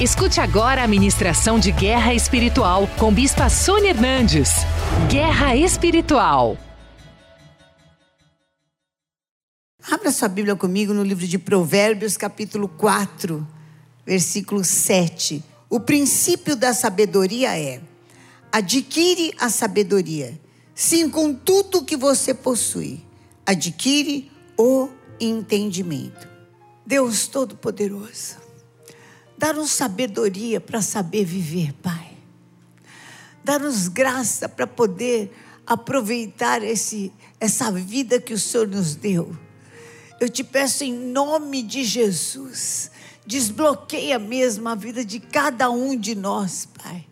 Escute agora a ministração de Guerra Espiritual com Bispa Sônia Hernandes. Guerra Espiritual. Abra sua Bíblia comigo no livro de Provérbios, capítulo 4, versículo 7. O princípio da sabedoria é: adquire a sabedoria, sim, com tudo que você possui, adquire o entendimento. Deus Todo-Poderoso, Dá-nos sabedoria para saber viver, Pai. Dá-nos graça para poder aproveitar esse, essa vida que o Senhor nos deu. Eu te peço em nome de Jesus, desbloqueia mesmo a vida de cada um de nós, Pai.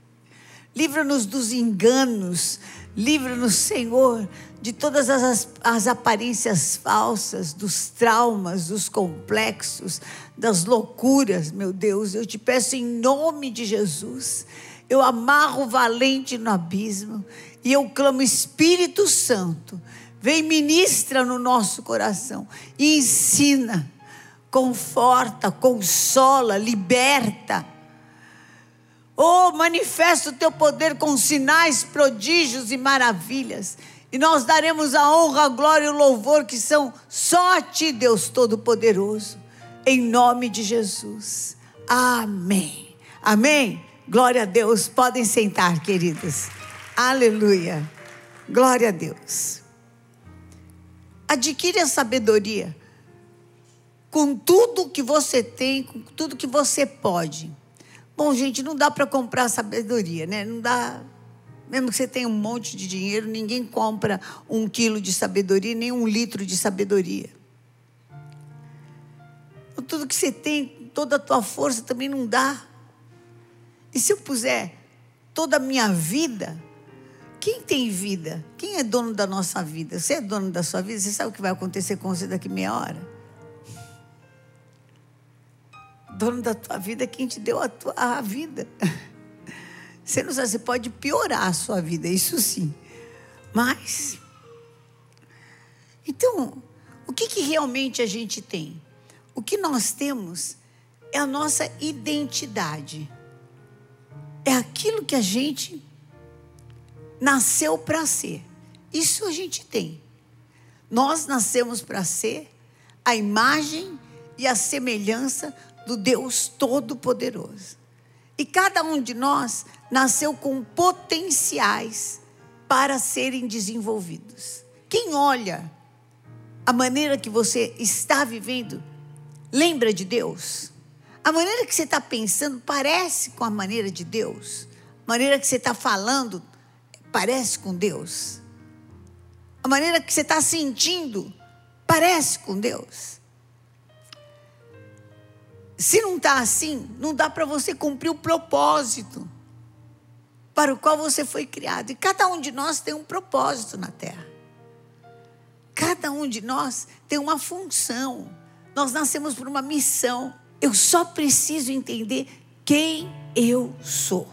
Livra-nos dos enganos, livra-nos, Senhor, de todas as, as aparências falsas, dos traumas, dos complexos, das loucuras, meu Deus. Eu te peço em nome de Jesus. Eu amarro o valente no abismo e eu clamo, Espírito Santo, vem ministra no nosso coração e ensina, conforta, consola, liberta. Oh, manifesta o teu poder com sinais, prodígios e maravilhas e nós daremos a honra, a glória e o louvor que são só a Ti, Deus Todo-Poderoso. Em nome de Jesus. Amém. Amém. Glória a Deus. Podem sentar, queridos. Aleluia. Glória a Deus. Adquire a sabedoria com tudo que você tem, com tudo que você pode. Bom, gente, não dá para comprar sabedoria, né? Não dá mesmo que você tenha um monte de dinheiro, ninguém compra um quilo de sabedoria, nem um litro de sabedoria. Então, tudo que você tem, toda a tua força também não dá. E se eu puser toda a minha vida, quem tem vida? Quem é dono da nossa vida? Você é dono da sua vida? Você sabe o que vai acontecer com você daqui meia hora? Dono da tua vida é quem te deu a, tua, a vida. Você não sabe, você pode piorar a sua vida, isso sim. Mas. Então, o que, que realmente a gente tem? O que nós temos é a nossa identidade. É aquilo que a gente nasceu para ser. Isso a gente tem. Nós nascemos para ser a imagem e a semelhança do Deus Todo-Poderoso. E cada um de nós nasceu com potenciais para serem desenvolvidos. Quem olha a maneira que você está vivendo, lembra de Deus? A maneira que você está pensando parece com a maneira de Deus? A maneira que você está falando parece com Deus? A maneira que você está sentindo parece com Deus? Se não está assim, não dá para você cumprir o propósito para o qual você foi criado. E cada um de nós tem um propósito na terra. Cada um de nós tem uma função. Nós nascemos por uma missão. Eu só preciso entender quem eu sou.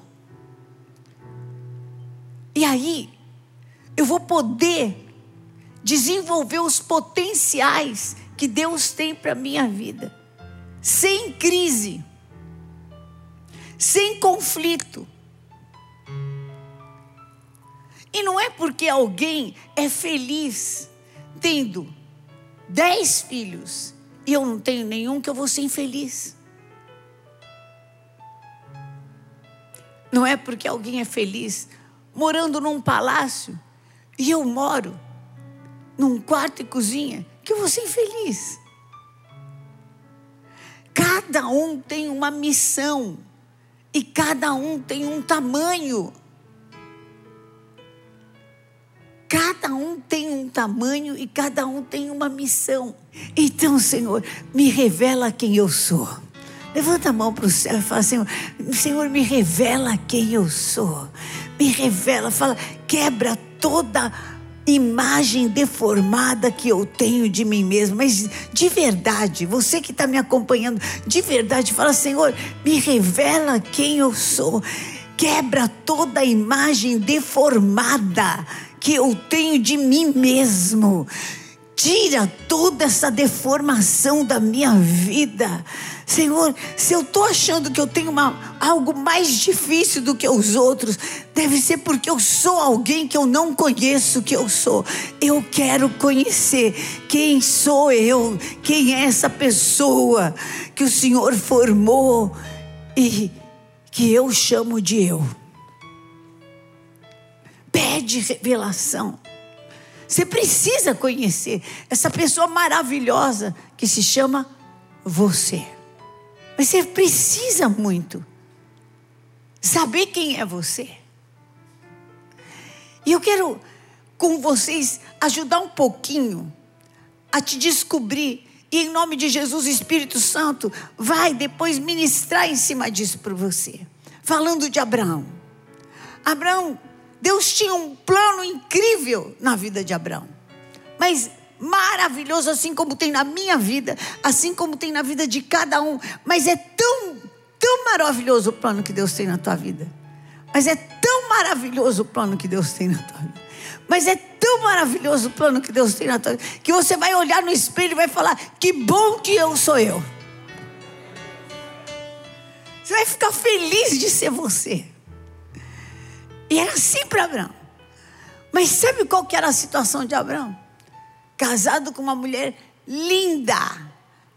E aí, eu vou poder desenvolver os potenciais que Deus tem para a minha vida sem crise, sem conflito. E não é porque alguém é feliz tendo dez filhos e eu não tenho nenhum que eu vou ser infeliz. Não é porque alguém é feliz morando num palácio e eu moro num quarto e cozinha que eu vou ser infeliz. Cada um tem uma missão e cada um tem um tamanho. Cada um tem um tamanho e cada um tem uma missão. Então, Senhor, me revela quem eu sou. Levanta a mão para o céu e fala, Senhor, Senhor, me revela quem eu sou. Me revela, fala, quebra toda imagem deformada que eu tenho de mim mesmo. Mas de verdade, você que está me acompanhando, de verdade, fala: Senhor, me revela quem eu sou. Quebra toda a imagem deformada que eu tenho de mim mesmo tira toda essa deformação da minha vida. Senhor, se eu estou achando que eu tenho uma, algo mais difícil do que os outros, deve ser porque eu sou alguém que eu não conheço que eu sou. Eu quero conhecer quem sou eu, quem é essa pessoa que o Senhor formou e que eu chamo de eu. Pede revelação. Você precisa conhecer essa pessoa maravilhosa que se chama você. Mas você precisa muito saber quem é você. E eu quero com vocês ajudar um pouquinho a te descobrir. E em nome de Jesus, Espírito Santo, vai depois ministrar em cima disso para você. Falando de Abraão. Abraão Deus tinha um plano incrível na vida de Abraão. Mas maravilhoso, assim como tem na minha vida, assim como tem na vida de cada um. Mas é tão, tão maravilhoso o plano que Deus tem na tua vida. Mas é tão maravilhoso o plano que Deus tem na tua vida. Mas é tão maravilhoso o plano que Deus tem na tua vida, que você vai olhar no espelho e vai falar: que bom que eu sou eu. Você vai ficar feliz de ser você. E era assim para Abraão. Mas sabe qual que era a situação de Abraão? Casado com uma mulher linda,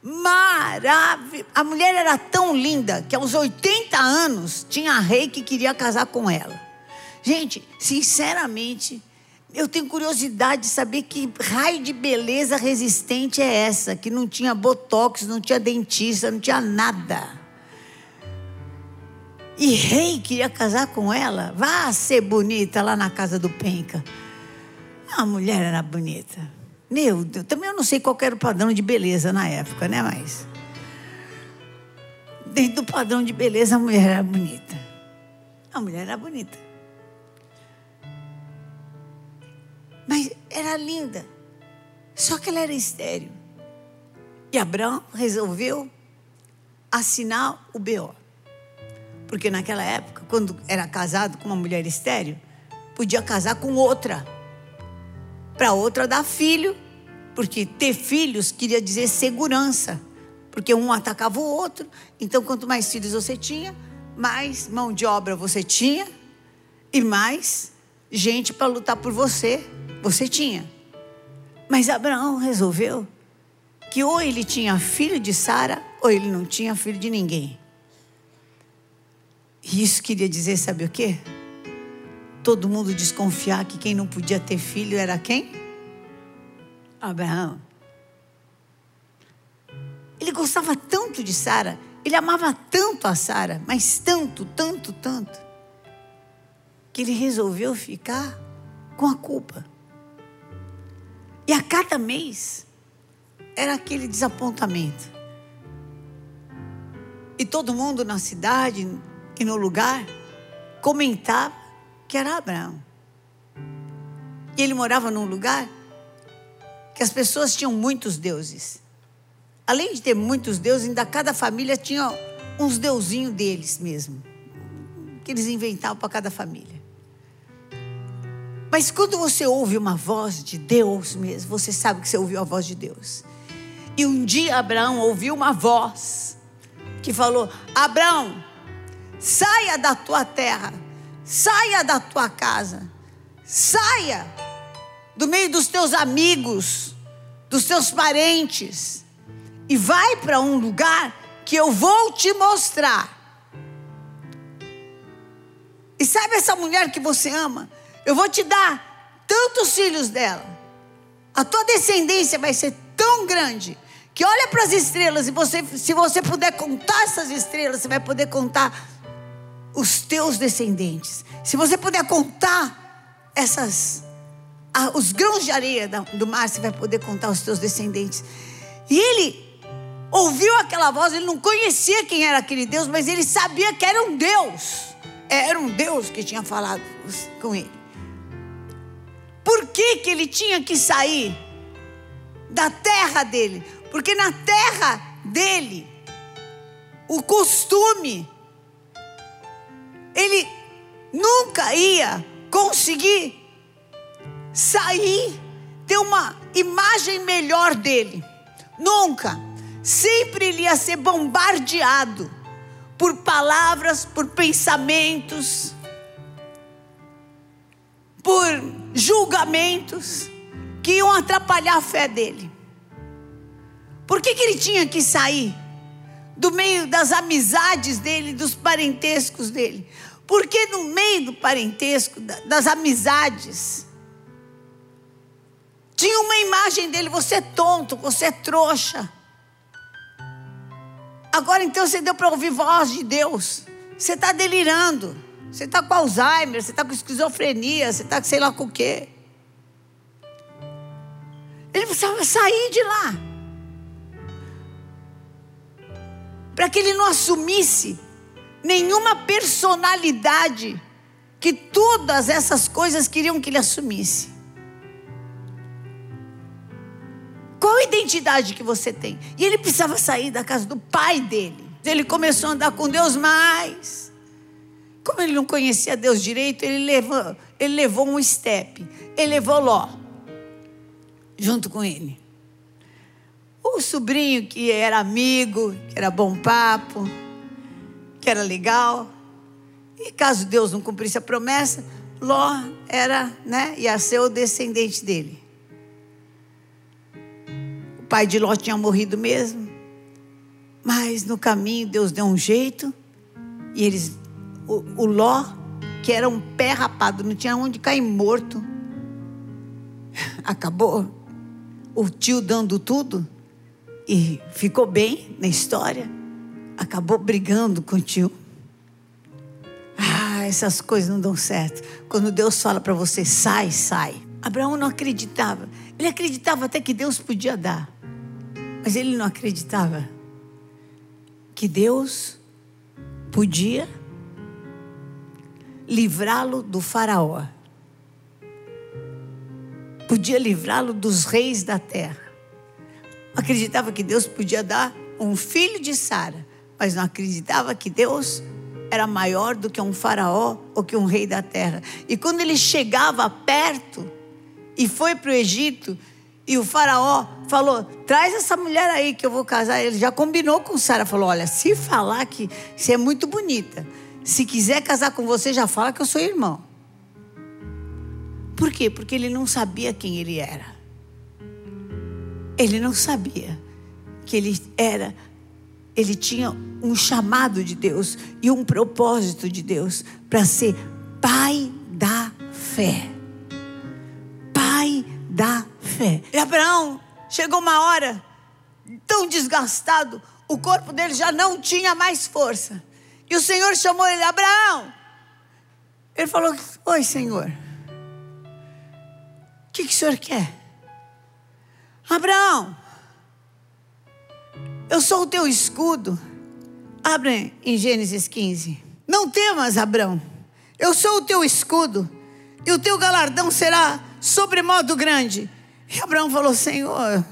maravilhosa. A mulher era tão linda que aos 80 anos tinha rei que queria casar com ela. Gente, sinceramente, eu tenho curiosidade de saber que raio de beleza resistente é essa, que não tinha botox, não tinha dentista, não tinha nada. E rei queria casar com ela. Vá ser bonita lá na casa do Penca. A mulher era bonita. Meu Deus, também eu não sei qual era o padrão de beleza na época, né? Mas. Dentro do padrão de beleza, a mulher era bonita. A mulher era bonita. Mas era linda. Só que ela era estéreo. E Abraão resolveu assinar o BO. Porque naquela época, quando era casado com uma mulher estéreo, podia casar com outra. Para outra dar filho, porque ter filhos queria dizer segurança. Porque um atacava o outro. Então, quanto mais filhos você tinha, mais mão de obra você tinha e mais gente para lutar por você você tinha. Mas Abraão resolveu que ou ele tinha filho de Sara ou ele não tinha filho de ninguém. E isso queria dizer, sabe o quê? Todo mundo desconfiar que quem não podia ter filho era quem? Abraão. Ele gostava tanto de Sara, ele amava tanto a Sara, mas tanto, tanto, tanto, que ele resolveu ficar com a culpa. E a cada mês era aquele desapontamento. E todo mundo na cidade, e no lugar comentava que era Abraão. E ele morava num lugar que as pessoas tinham muitos deuses. Além de ter muitos deuses, ainda cada família tinha uns deusinhos deles mesmo, que eles inventavam para cada família. Mas quando você ouve uma voz de Deus mesmo, você sabe que você ouviu a voz de Deus. E um dia Abraão ouviu uma voz que falou: Abraão, Saia da tua terra, saia da tua casa, saia do meio dos teus amigos, dos teus parentes, e vai para um lugar que eu vou te mostrar. E sabe essa mulher que você ama? Eu vou te dar tantos filhos dela. A tua descendência vai ser tão grande que olha para as estrelas e você, se você puder contar essas estrelas, você vai poder contar os teus descendentes. Se você puder contar essas os grãos de areia do mar, você vai poder contar os teus descendentes. E ele ouviu aquela voz, ele não conhecia quem era aquele Deus, mas ele sabia que era um Deus. Era um Deus que tinha falado com ele. Por que, que ele tinha que sair da terra dele? Porque na terra dele, o costume ele nunca ia conseguir sair ter uma imagem melhor dele. Nunca. Sempre ele ia ser bombardeado por palavras, por pensamentos, por julgamentos que iam atrapalhar a fé dele. Por que, que ele tinha que sair do meio das amizades dele, dos parentescos dele? Porque no meio do parentesco, das amizades, tinha uma imagem dele: você é tonto, você é trouxa. Agora então você deu para ouvir voz de Deus. Você está delirando. Você está com Alzheimer, você está com esquizofrenia, você está com sei lá com o quê. Ele precisava sair de lá. Para que ele não assumisse nenhuma personalidade que todas essas coisas queriam que ele assumisse. Qual a identidade que você tem? E ele precisava sair da casa do pai dele. Ele começou a andar com Deus mais. Como ele não conhecia Deus direito, ele levou, ele levou um step. Ele levou Ló junto com ele. O sobrinho que era amigo, que era bom papo, que era legal. E caso Deus não cumprisse a promessa, Ló era, né, ia ser o descendente dele pai de Ló tinha morrido mesmo. Mas no caminho Deus deu um jeito. E eles, o, o Ló, que era um pé rapado, não tinha onde cair morto. Acabou o tio dando tudo e ficou bem na história. Acabou brigando com o tio. Ah, essas coisas não dão certo. Quando Deus fala para você, sai, sai. Abraão não acreditava. Ele acreditava até que Deus podia dar. Mas ele não acreditava que Deus podia livrá-lo do Faraó, podia livrá-lo dos reis da terra. Acreditava que Deus podia dar um filho de Sara, mas não acreditava que Deus era maior do que um faraó ou que um rei da terra. E quando ele chegava perto e foi para o Egito, e o faraó falou: traz essa mulher aí que eu vou casar. Ele já combinou com Sara. Falou: olha, se falar que você é muito bonita, se quiser casar com você, já fala que eu sou irmão. Por quê? Porque ele não sabia quem ele era. Ele não sabia que ele era, ele tinha um chamado de Deus e um propósito de Deus para ser pai da fé. Pai da fé. E Abraão chegou uma hora tão desgastado, o corpo dele já não tinha mais força. E o Senhor chamou ele, Abraão. Ele falou: Oi, Senhor. O que, que o senhor quer? Abraão, eu sou o teu escudo. Abre em Gênesis 15. Não temas, Abraão. Eu sou o teu escudo. E o teu galardão será sobremodo grande. E Abraão falou: Senhor,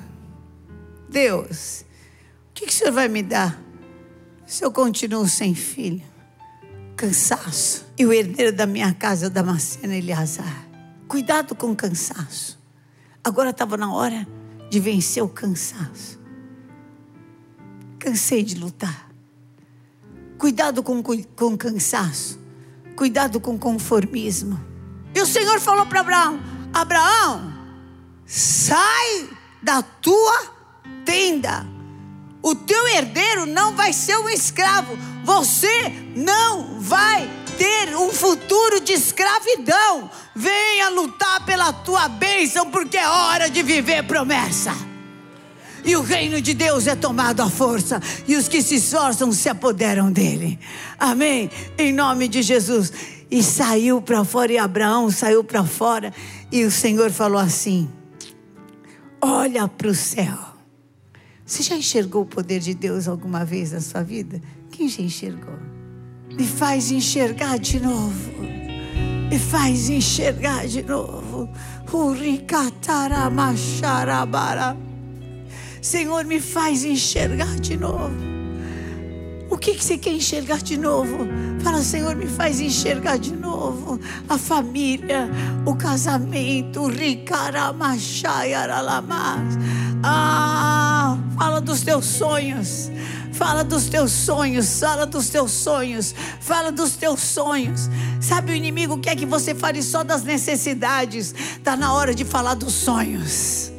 Deus, o que, que o Senhor vai me dar se eu continuo sem filho? Cansaço. E o herdeiro da minha casa Damasceno Eleazar. Cuidado com o cansaço. Agora estava na hora de vencer o cansaço. Cansei de lutar. Cuidado com, com cansaço. Cuidado com conformismo. E o Senhor falou para Abraão: Abraão, sai da tua tenda. O teu herdeiro não vai ser um escravo. Você não vai ter um futuro de escravidão. Venha lutar pela tua bênção, porque é hora de viver promessa. E o reino de Deus é tomado à força, e os que se esforçam se apoderam dele. Amém? Em nome de Jesus. E saiu para fora, e Abraão saiu para fora, e o Senhor falou assim: olha para o céu. Você já enxergou o poder de Deus alguma vez na sua vida? Quem já enxergou? Me faz enxergar de novo. Me faz enxergar de novo. Senhor, me faz enxergar de novo. O que, que você quer enxergar de novo? Fala, Senhor, me faz enxergar de novo a família, o casamento, o ricaramachaiaralamas. Ah, fala dos teus sonhos. Fala dos teus sonhos, fala dos teus sonhos, fala dos teus sonhos. Sabe, o inimigo quer que você fale só das necessidades. Está na hora de falar dos sonhos.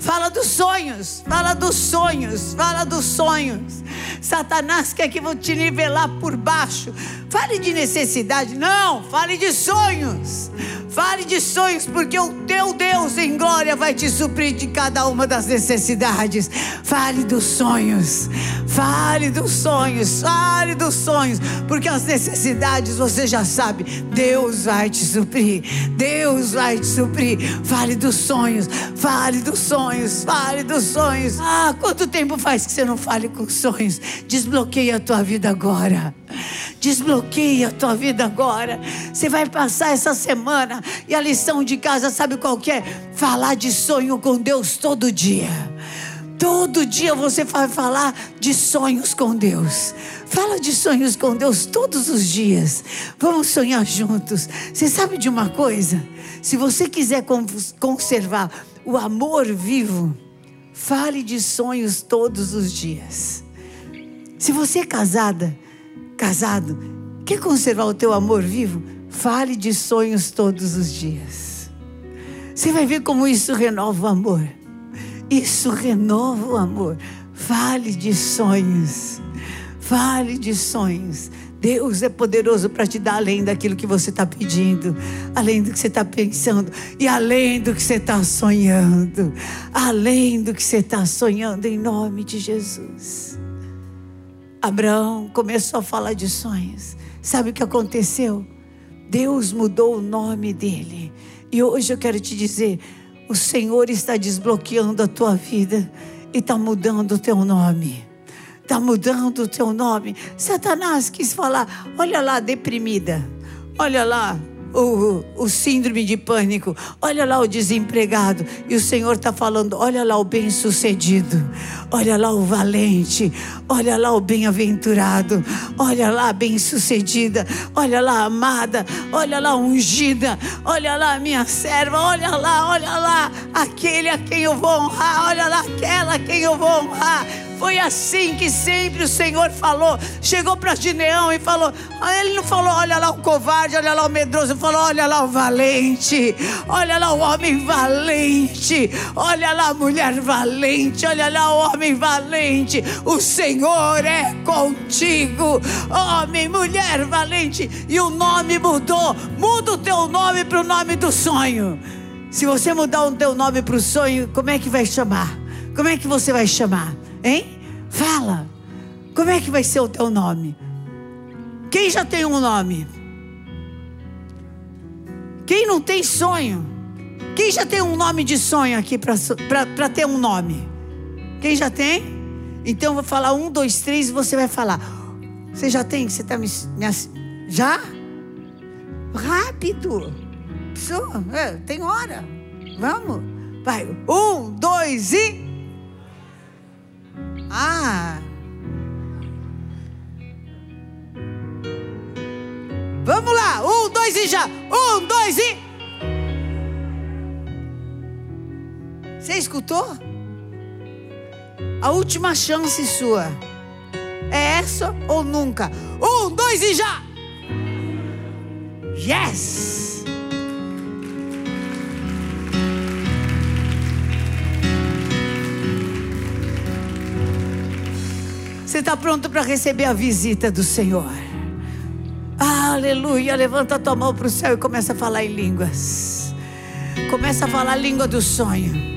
Fala dos sonhos, fala dos sonhos, fala dos sonhos. Satanás quer que vou te nivelar por baixo. Fale de necessidade, não, fale de sonhos. Fale de sonhos, porque o teu Deus em glória vai te suprir de cada uma das necessidades. Fale dos sonhos, fale dos sonhos, fale dos sonhos, porque as necessidades você já sabe. Deus vai te suprir, Deus vai te suprir. Fale dos sonhos, fale dos sonhos, fale dos sonhos. Ah, quanto tempo faz que você não fale com sonhos? Desbloqueia a tua vida agora. Desbloqueia a tua vida agora. Você vai passar essa semana e a lição de casa, sabe qual que é? Falar de sonho com Deus todo dia. Todo dia você vai falar de sonhos com Deus. Fala de sonhos com Deus todos os dias. Vamos sonhar juntos. Você sabe de uma coisa? Se você quiser conservar o amor vivo, fale de sonhos todos os dias. Se você é casada, casado, quer conservar o teu amor vivo? Fale de sonhos todos os dias. Você vai ver como isso renova o amor. Isso renova o amor. Fale de sonhos. Fale de sonhos. Deus é poderoso para te dar além daquilo que você está pedindo, além do que você está pensando e além do que você está sonhando, além do que você está sonhando, em nome de Jesus. Abraão começou a falar de sonhos. Sabe o que aconteceu? Deus mudou o nome dele. E hoje eu quero te dizer: o Senhor está desbloqueando a tua vida e está mudando o teu nome. Está mudando o teu nome. Satanás quis falar: olha lá, deprimida. Olha lá, o, o síndrome de pânico, olha lá o desempregado, e o Senhor está falando: olha lá o bem-sucedido, olha lá o valente, olha lá o bem-aventurado, olha lá a bem-sucedida, olha lá a amada, olha lá a ungida, olha lá a minha serva, olha lá, olha lá. Aquele a quem eu vou honrar, olha lá aquela a quem eu vou honrar. Foi assim que sempre o Senhor falou. Chegou para Gineão e falou: ele não falou, olha lá o covarde, olha lá o medroso, ele falou, olha lá o valente, olha lá o homem valente, olha lá a mulher valente, olha lá o homem valente. O Senhor é contigo, homem, mulher valente. E o nome mudou. Muda o teu nome para o nome do sonho. Se você mudar o teu nome para o sonho, como é que vai chamar? Como é que você vai chamar? Hein? Fala. Como é que vai ser o teu nome? Quem já tem um nome? Quem não tem sonho? Quem já tem um nome de sonho aqui para ter um nome? Quem já tem? Então eu vou falar um, dois, três e você vai falar. Você já tem? Você está me, me, Já? Rápido. É, tem hora. Vamos. Vai. Um, dois e. Ah! Vamos lá! Um, dois e já! Um, dois e. Você escutou? A última chance sua. É essa ou nunca? Um, dois e já! Yes! Está pronto para receber a visita do Senhor? Aleluia. Levanta a tua mão para o céu e começa a falar em línguas. Começa a falar a língua do sonho.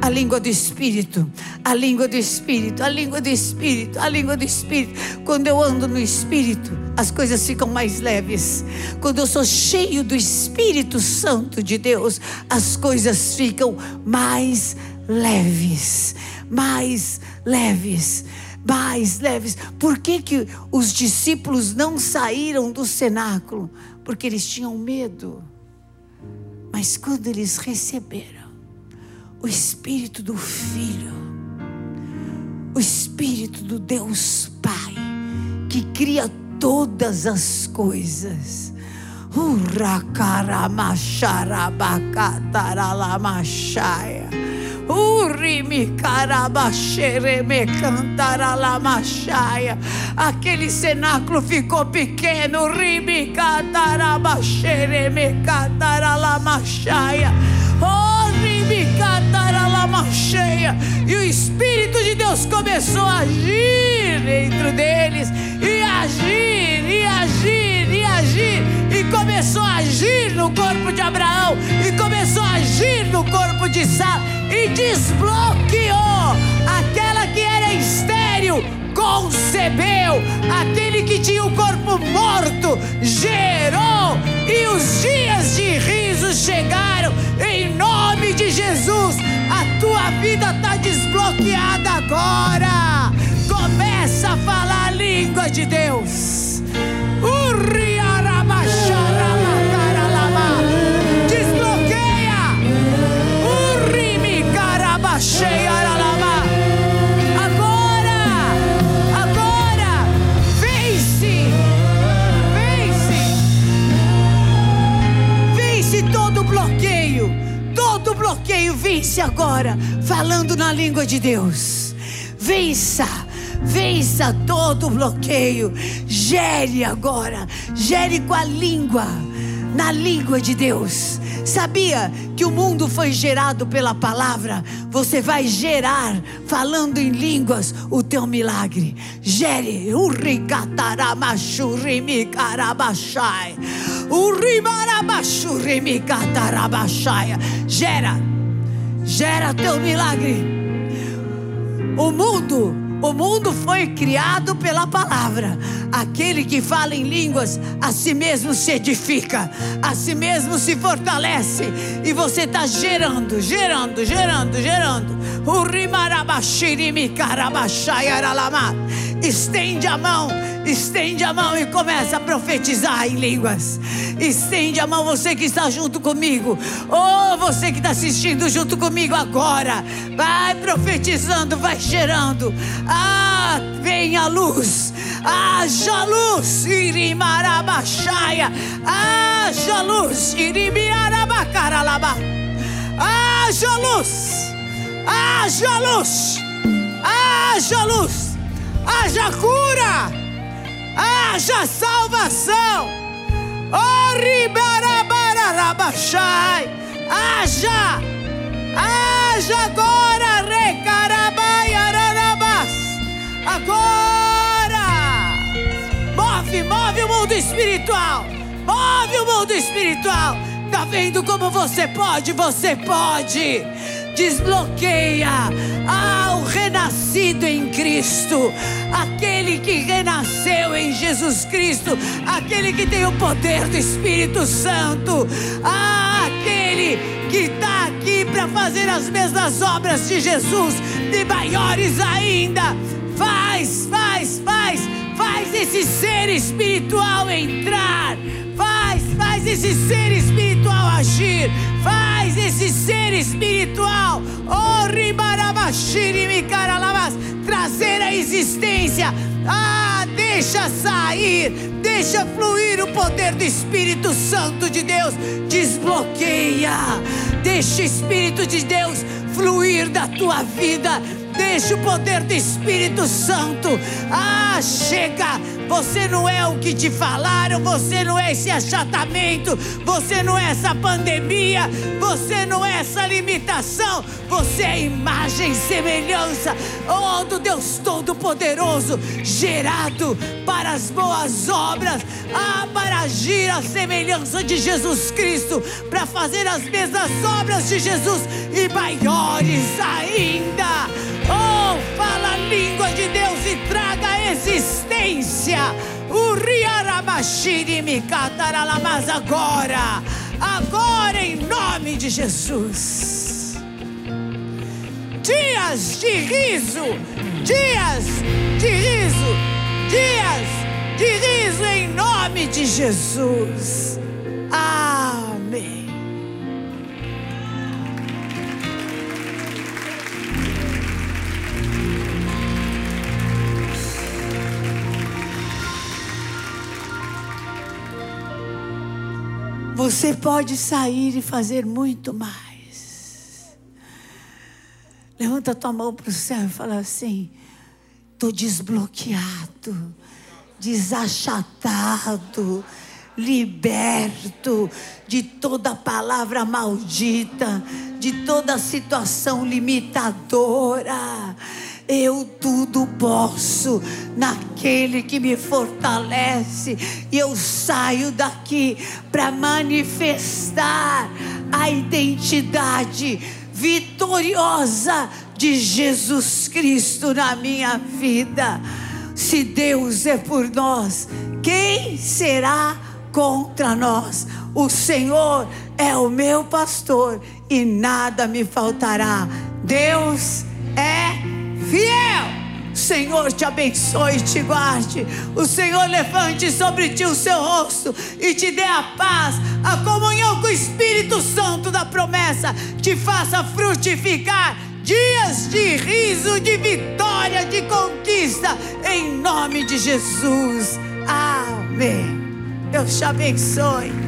A língua do Espírito, a língua do Espírito, a língua do Espírito, a língua do Espírito. Quando eu ando no Espírito, as coisas ficam mais leves. Quando eu sou cheio do Espírito Santo de Deus, as coisas ficam mais leves. Mais leves mais leves. Por que, que os discípulos não saíram do cenáculo? Porque eles tinham medo. Mas quando eles receberam o Espírito do Filho, o Espírito do Deus Pai, que cria todas as coisas. Urracaramacharabacataralamachaia. Urimi carabaxereme cantaralamachaia. Aquele cenáculo ficou pequeno. Rimi catarabaxereme cantaralamachaia. Oh, rimi cataralamacheia. E o Espírito de Deus começou a agir dentro deles. E agir, e agir, e agir. E começou a agir no corpo de Abraão. E começou a agir no corpo de Sara e desbloqueou aquela que era estéril, concebeu, aquele que tinha o corpo morto, gerou, e os dias de riso chegaram, em nome de Jesus. A tua vida está desbloqueada agora. Começa a falar a língua de Deus. Urriarabacharamacaralama. Agora, falando na língua de Deus. Vença, vença todo bloqueio, gere agora, gere com a língua, na língua de Deus. Sabia que o mundo foi gerado pela palavra? Você vai gerar, falando em línguas, o teu milagre. Gere. Urricataramachurrimicarabachai. Urrimarabachurrimicatarabachai. Gera. Gera teu milagre. O mundo, o mundo foi criado pela palavra. Aquele que fala em línguas, a si mesmo se edifica, a si mesmo se fortalece. E você está gerando, gerando, gerando, gerando. Estende a mão, estende a mão e começa a profetizar em línguas. Estende a mão, você que está junto comigo, ou você que está assistindo junto comigo agora. Vai profetizando, vai gerando. Ah, vem a luz. Haja luz, irimarabachaya. Haja luz, irimiarabacaralaba. Haja luz, haja luz, haja luz, haja cura, haja salvação. Oh, ribarabarabachai. Haja, haja agora, recarabaiararabas. Agora, move, move o mundo espiritual. Move o mundo espiritual. Tá vendo como você pode? Você pode. Desbloqueia ao renascido em Cristo, aquele que renasceu em Jesus Cristo, aquele que tem o poder do Espírito Santo, aquele que está aqui para fazer as mesmas obras de Jesus, e maiores ainda. Faz, faz, faz, faz esse ser espiritual entrar. Faz, faz esse ser espiritual agir. Faz esse ser espiritual, oh trazer a existência. Ah, deixa sair, deixa fluir o poder do Espírito Santo de Deus. Desbloqueia, deixa o Espírito de Deus fluir da tua vida. Deixa o poder do Espírito Santo. Ah, chega. Você não é o que te falaram, você não é esse achatamento, você não é essa pandemia, você não é essa limitação, você é imagem e semelhança oh, do Deus Todo-Poderoso, gerado para as boas obras, ah, para agir à semelhança de Jesus Cristo, para fazer as mesmas obras de Jesus e maiores ainda. Oh, fala a língua de Deus e traga a existência. Mas agora, agora em nome de Jesus. Dias de riso, dias de riso, dias de riso em nome de Jesus. Amém. Você pode sair e fazer muito mais. Levanta tua mão para o céu e fala assim: estou desbloqueado, desachatado, liberto de toda palavra maldita, de toda situação limitadora. Eu tudo posso naquele que me fortalece, e eu saio daqui para manifestar a identidade vitoriosa de Jesus Cristo na minha vida. Se Deus é por nós, quem será contra nós? O Senhor é o meu pastor e nada me faltará. Deus é fiel. Senhor te abençoe e te guarde. O Senhor levante sobre ti o seu rosto e te dê a paz, a comunhão com o Espírito Santo da promessa, te faça frutificar dias de riso, de vitória, de conquista, em nome de Jesus. Amém. Deus te abençoe.